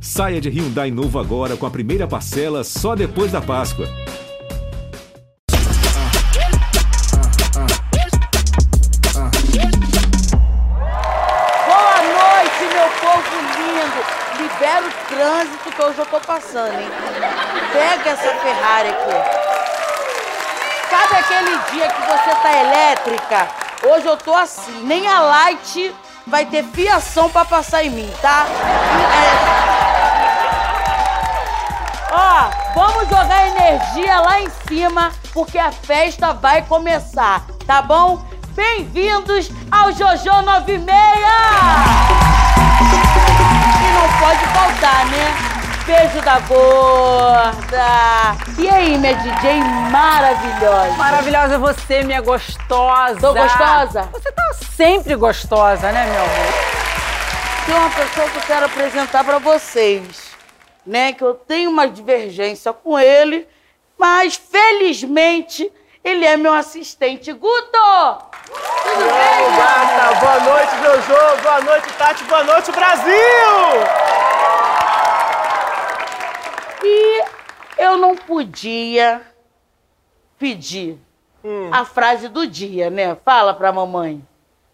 Saia de Hyundai novo agora com a primeira parcela só depois da Páscoa. Boa noite, meu povo lindo. Libera o trânsito que eu tô passando, hein? Pega essa Ferrari aqui. Sabe aquele dia que você tá elétrica? Hoje eu tô assim. Nem a Light vai ter fiação pra passar em mim, tá? É... Ó, vamos jogar energia lá em cima, porque a festa vai começar, tá bom? Bem-vindos ao Jojo 96! E não pode faltar, né? Beijo da gorda! E aí, minha DJ maravilhosa? Maravilhosa você, minha gostosa. Tô gostosa? Você tá sempre gostosa, né, meu amor? Tem uma pessoa que eu quero apresentar pra vocês, né? Que eu tenho uma divergência com ele, mas felizmente ele é meu assistente. Guto! Tudo bem, gata, boa noite, Jojo, boa noite, Tati, boa noite, Brasil! E eu não podia pedir a frase do dia, né? Fala pra mamãe.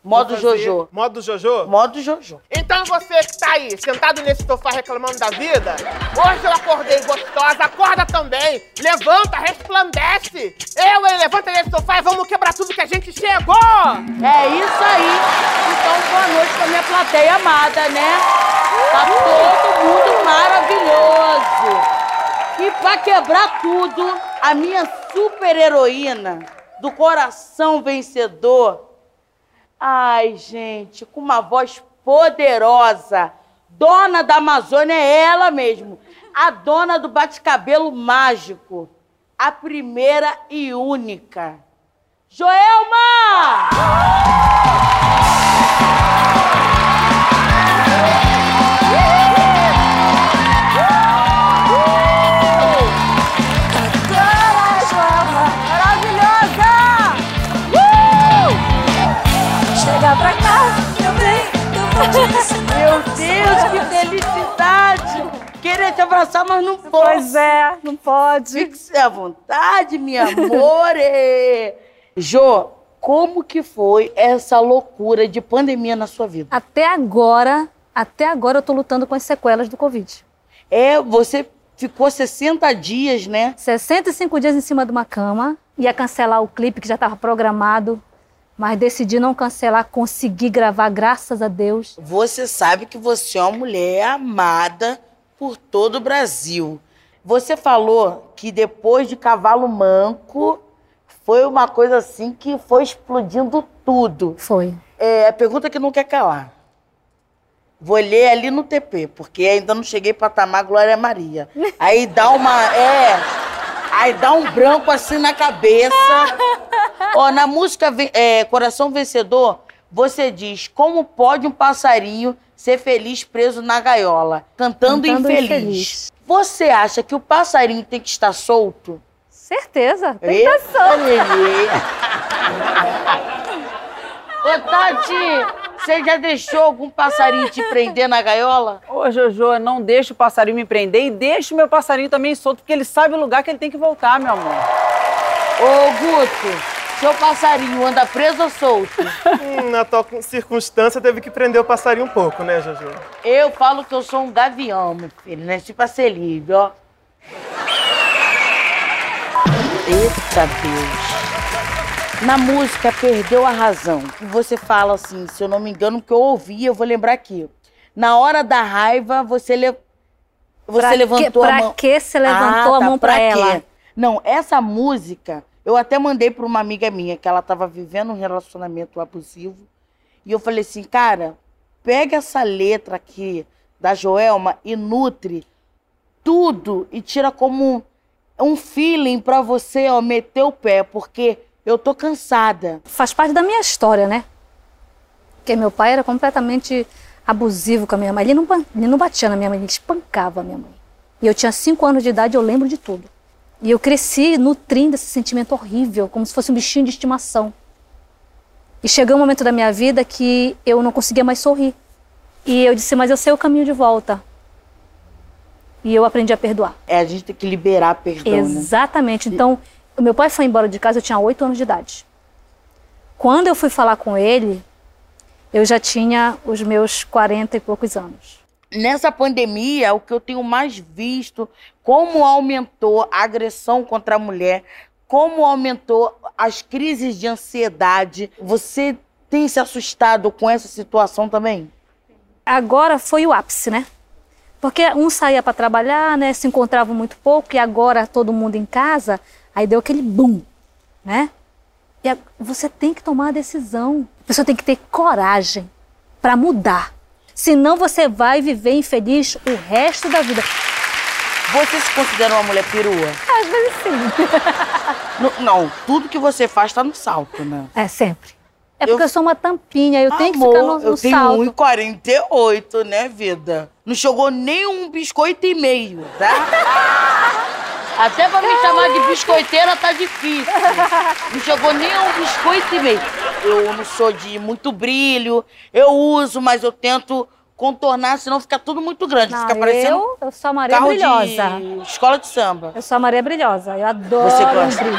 Modo Jojo. Modo Jojo? Modo Jojo. Então você que tá aí, sentado nesse sofá reclamando da vida, hoje eu acordei gostosa, acorda também, levanta, resplandece. Eu, hein, levanta nesse sofá e vamos quebrar tudo que a gente chegou! É isso aí. Então, boa noite pra minha plateia amada, né? Tá todo mundo maravilhoso. E pra quebrar tudo, a minha super heroína do coração vencedor. Ai, gente, com uma voz poderosa. Dona da Amazônia é ela mesmo. A dona do bate-cabelo mágico. A primeira e única. Joelma! Meu Deus, que felicidade! Queria te abraçar, mas não posso. Pois é, não pode. Fique à vontade, minha amore. Jô, como que foi essa loucura de pandemia na sua vida? Até agora, até agora eu tô lutando com as sequelas do Covid. É, você ficou 60 dias, né? 65 dias em cima de uma cama, ia cancelar o clipe que já estava programado, mas decidi não cancelar, consegui gravar, graças a Deus. Você sabe que você é uma mulher amada por todo o Brasil. Você falou que depois de Cavalo Manco foi uma coisa assim que foi explodindo tudo. Foi. É a pergunta que não quer calar. Vou ler ali no TP, porque ainda não cheguei para Tamar Glória Maria. Aí dá uma. É. Aí dá um branco assim na cabeça. Ó, na música é, Coração Vencedor, você diz: Como pode um passarinho ser feliz preso na gaiola? Cantando, Cantando infeliz. infeliz. Você acha que o passarinho tem que estar solto? Certeza, tem Eita, intenção. Lelê. Ô, Tati, você já deixou algum passarinho te prender na gaiola? Ô, Jojo, não deixa o passarinho me prender e deixa o meu passarinho também solto, porque ele sabe o lugar que ele tem que voltar, meu amor. Ô, Guto, seu passarinho anda preso ou solto? Hum, na tua circunstância teve que prender o passarinho um pouco, né, Jojo? Eu falo que eu sou um gavião, meu filho, né? Tipo a Celíbio, ó. Eita Deus. Na música Perdeu a Razão, que você fala assim, se eu não me engano, que eu ouvi, eu vou lembrar aqui. Na hora da raiva, você, le... você Pra que- levantou pra a mão. que você levantou Ah, a tá, mão pra quê? ela? Não, essa música, eu até mandei pra uma amiga minha, que ela tava vivendo um relacionamento abusivo. E eu falei assim, cara, pega essa letra aqui da Joelma e nutre tudo e tira como um feeling pra você, ó, meter o pé, porque eu tô cansada. Faz parte da minha história, né? Porque meu pai era completamente abusivo com a minha mãe. Ele não, ele não batia na minha mãe, ele espancava a minha mãe. E eu tinha cinco anos de idade, eu lembro de tudo. E eu cresci nutrindo esse sentimento horrível, como se fosse um bichinho de estimação. E chegou um momento da minha vida que eu não conseguia mais sorrir. E eu disse, mas eu sei o caminho de volta. E eu aprendi a perdoar. É, a gente tem que liberar perdão, né? Exatamente. Então, o meu pai foi embora de casa, eu tinha oito anos de idade. Quando eu fui falar com ele, eu já tinha os meus 40 e poucos anos. Nessa pandemia, o que eu tenho mais visto, como aumentou a agressão contra a mulher, como aumentou as crises de ansiedade. Você tem se assustado com essa situação também? Agora foi o ápice, né? Porque um saía para trabalhar, né? Se encontrava muito pouco e agora todo mundo em casa, aí deu aquele boom, né? E você tem que tomar a decisão. A pessoa tem que ter coragem para mudar. Senão você vai viver infeliz o resto da vida. Você se considera uma mulher perua? Às vezes sim. Não, não, tudo que você faz tá no salto, né? É sempre. É porque eu, sou uma tampinha, eu tenho que Amor, ficar no, no eu tenho salto. 1,48, né, vida? Não chegou nem um biscoito e meio, tá? Até pra me chamar de biscoiteira tá difícil. Não chegou nem um biscoito e meio. Eu não sou de muito brilho, eu uso, mas eu tento contornar, senão fica tudo muito grande. Não, fica parecendo eu, eu sou a Maria carro Brilhosa. de escola de samba. Eu sou a Maria Brilhosa. Eu adoro Você um gosta? brilho.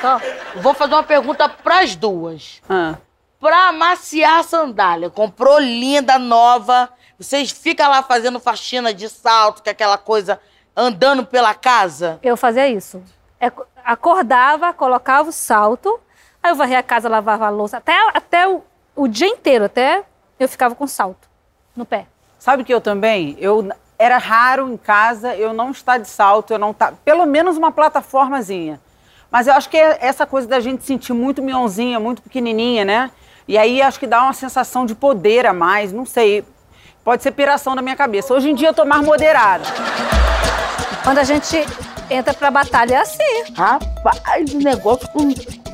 Só. Vou fazer uma pergunta pras duas. Ah. pra amaciar a sandália. Comprou linda, nova. Vocês ficam lá fazendo faxina de salto, que é aquela coisa andando pela casa. Eu fazia isso. É, acordava, colocava o salto, aí eu varria a casa, lavava a louça, até, até o, o dia inteiro, até eu ficava com salto no pé. Sabe que eu também? Eu era raro em casa eu não estar de salto, eu não tá, pelo menos uma plataformazinha. Mas eu acho que é essa coisa da gente sentir muito mionzinha, muito pequenininha, né? E aí acho que dá uma sensação de poder a mais, não sei. Pode ser piração na minha cabeça. Hoje em dia eu tô mais moderada. Quando a gente entra pra batalha é assim. Rapaz, o negócio.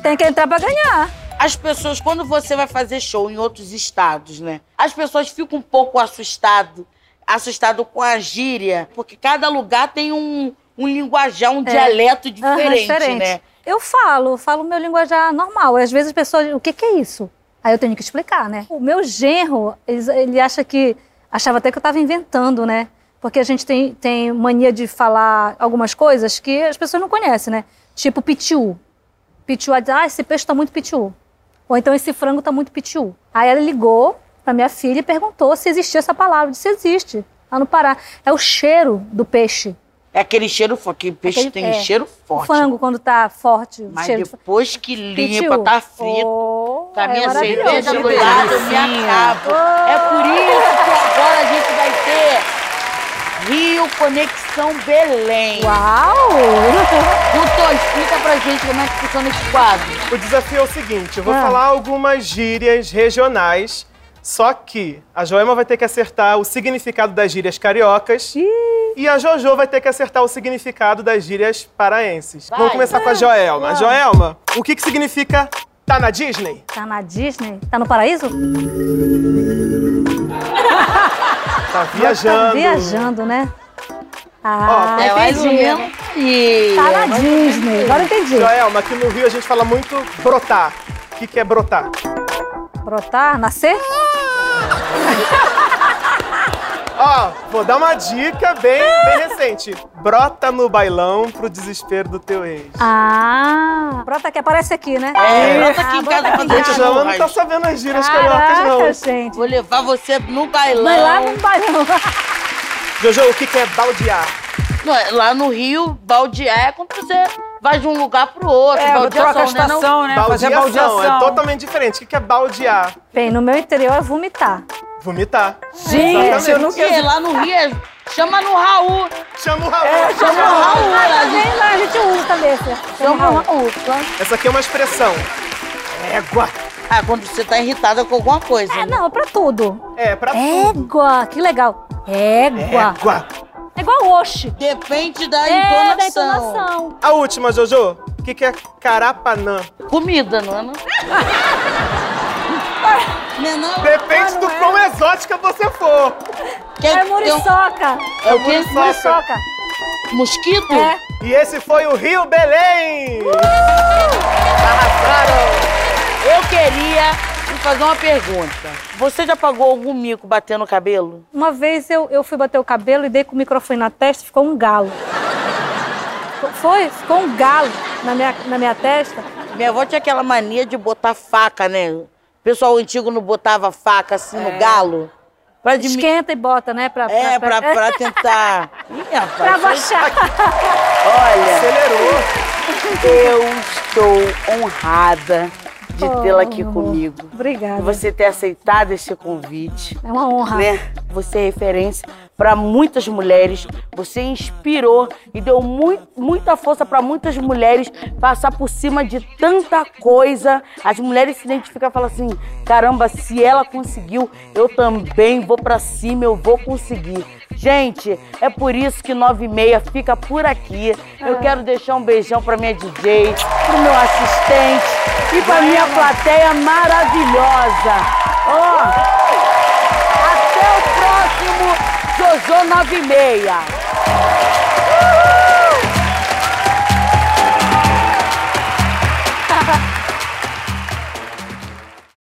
Tem que entrar pra ganhar. As pessoas, quando você vai fazer show em outros estados, né? As pessoas ficam um pouco assustado, assustado com a gíria, porque cada lugar tem um, um linguajar, um dialeto Aham, diferente, né? Eu falo, falo meu linguajar normal. Às vezes as pessoas, o que, que é isso? Aí eu tenho que explicar, né? O meu genro, ele, ele acha que. Achava até que eu estava inventando, né? Porque a gente tem, tem mania de falar algumas coisas que as pessoas não conhecem, né? Tipo pitiu. Pitiu, diz, ah, esse peixe tá muito pitiu. Ou então esse frango tá muito pitiu. Aí ela ligou pra minha filha e perguntou se existia essa palavra. Eu disse, existe. Lá no Pará. É o cheiro do peixe. É aquele cheiro forte, que peixe Aquele- tem é. cheiro O forte. frango, quando tá forte, o Mas cheiro de depois que limpa, Pitiu. tá frito. Oh, a é minha cerveja do lado, eu me acabo. É por isso que agora a gente vai ter Rio Conexão Belém. Uau! Doutor, explica pra gente como é que funciona esse quadro. O desafio é o seguinte: eu vou Ah. falar algumas gírias regionais, só que a Joelma vai ter que acertar o significado das gírias cariocas e a Jojo vai ter que acertar o significado das gírias paraenses. Vai. Vamos começar com a Joelma. Joelma, o que, que significa tá na Disney? Tá na Disney? Tá no paraíso? Tá viajando. Tá viajando, né? Ah, Ó, É mais ou entendi. menos. Tá na Disney. Agora entendi. Joelma, aqui no Rio a gente fala muito brotar. O que, que é brotar? Brotar, nascer? Ó, vou dar uma dica bem, bem recente. Brota no bailão pro desespero do teu ex. Ah, brota que aparece aqui, né? É, brota aqui Ah, em casa em Gente. Joelma não tá sabendo as gírias cariocas, não. Caraca, gente. Vou levar você no bailão. Vai lá no bailão. Jojo, o que, que é baldear? Não, é, Lá no Rio, baldear é quando você vai de um lugar pro outro. É, baldeação, troca a né, não? estação, né? Fazer Baldeação, baldeação. é totalmente diferente. O que, que é baldear? Bem, no meu interior é vomitar. Vomitar. Gente, eu não Porque lá no Rio, é- chama no Raul. Chama o Raul. Chama o Raul. Ah, a gente lá a gente usa também. Chama o Raul. Essa aqui é uma expressão. Égua. Ah, quando você tá irritada com alguma coisa. É, né? não, é pra tudo. É, pra tudo. Égua, que legal. Égua. Égua. É igual oxe. Depende da É, entonação. da entonação. A última, Jojo. O que, que é carapanã? Comida, não é? Não é? Depende do quão exótica você for. Quer- É muriçoca. É o quê? Muriçoca. Mosquito? É. E esse foi o Rio Belém. Arrasaram. Eu queria fazer uma pergunta. Você já pagou algum mico batendo o cabelo? Uma vez eu, eu fui bater o cabelo e dei com o microfone na testa e ficou um galo. Foi? Ficou um galo na minha, na minha testa. Minha avó tinha aquela mania de botar faca, né? O pessoal antigo não botava faca assim no galo. Pra dimi- Esquenta e bota, né? Pra, É, pra, pra tentar. Ih, rapaz, pra baixar. Olha, Acelerou. eu estou honrada de tê-la aqui comigo. Obrigada. Você ter aceitado esse convite. É uma honra. né? Você é referência para muitas mulheres. Você inspirou e deu mui- muita força para muitas mulheres passar por cima de tanta coisa. As mulheres se identificam e falam assim: caramba, se ela conseguiu, eu também vou para cima, eu vou conseguir. Gente, é por isso que 9 e meia fica por aqui. Eu quero deixar um beijão pra minha DJ, pro meu assistente e pra minha plateia maravilhosa. Ó, até o próximo Jojo 96.